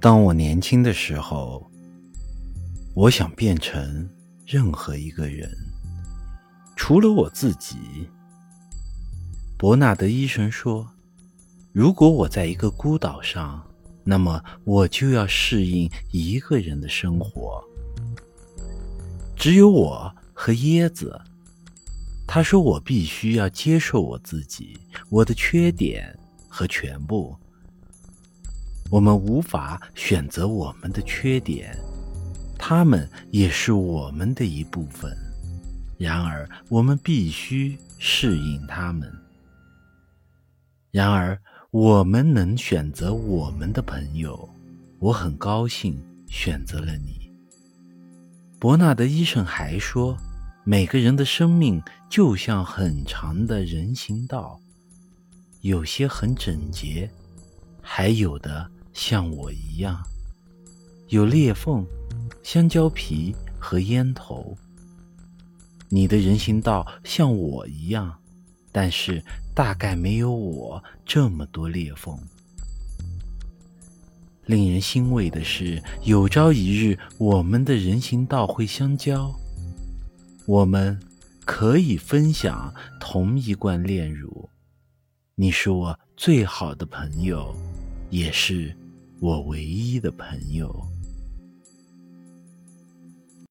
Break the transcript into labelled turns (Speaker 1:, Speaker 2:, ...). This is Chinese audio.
Speaker 1: 当我年轻的时候，我想变成任何一个人，除了我自己。伯纳德医生说：“如果我在一个孤岛上，那么我就要适应一个人的生活，只有我和椰子。”他说：“我必须要接受我自己，我的缺点和全部。我们无法选择我们的缺点，他们也是我们的一部分。然而，我们必须适应他们。然而，我们能选择我们的朋友。我很高兴选择了你。”伯纳德医生还说。每个人的生命就像很长的人行道，有些很整洁，还有的像我一样，有裂缝、香蕉皮和烟头。你的人行道像我一样，但是大概没有我这么多裂缝。令人欣慰的是，有朝一日我们的人行道会相交。我们可以分享同一罐炼乳，你是我最好的朋友，也是我唯一的朋友。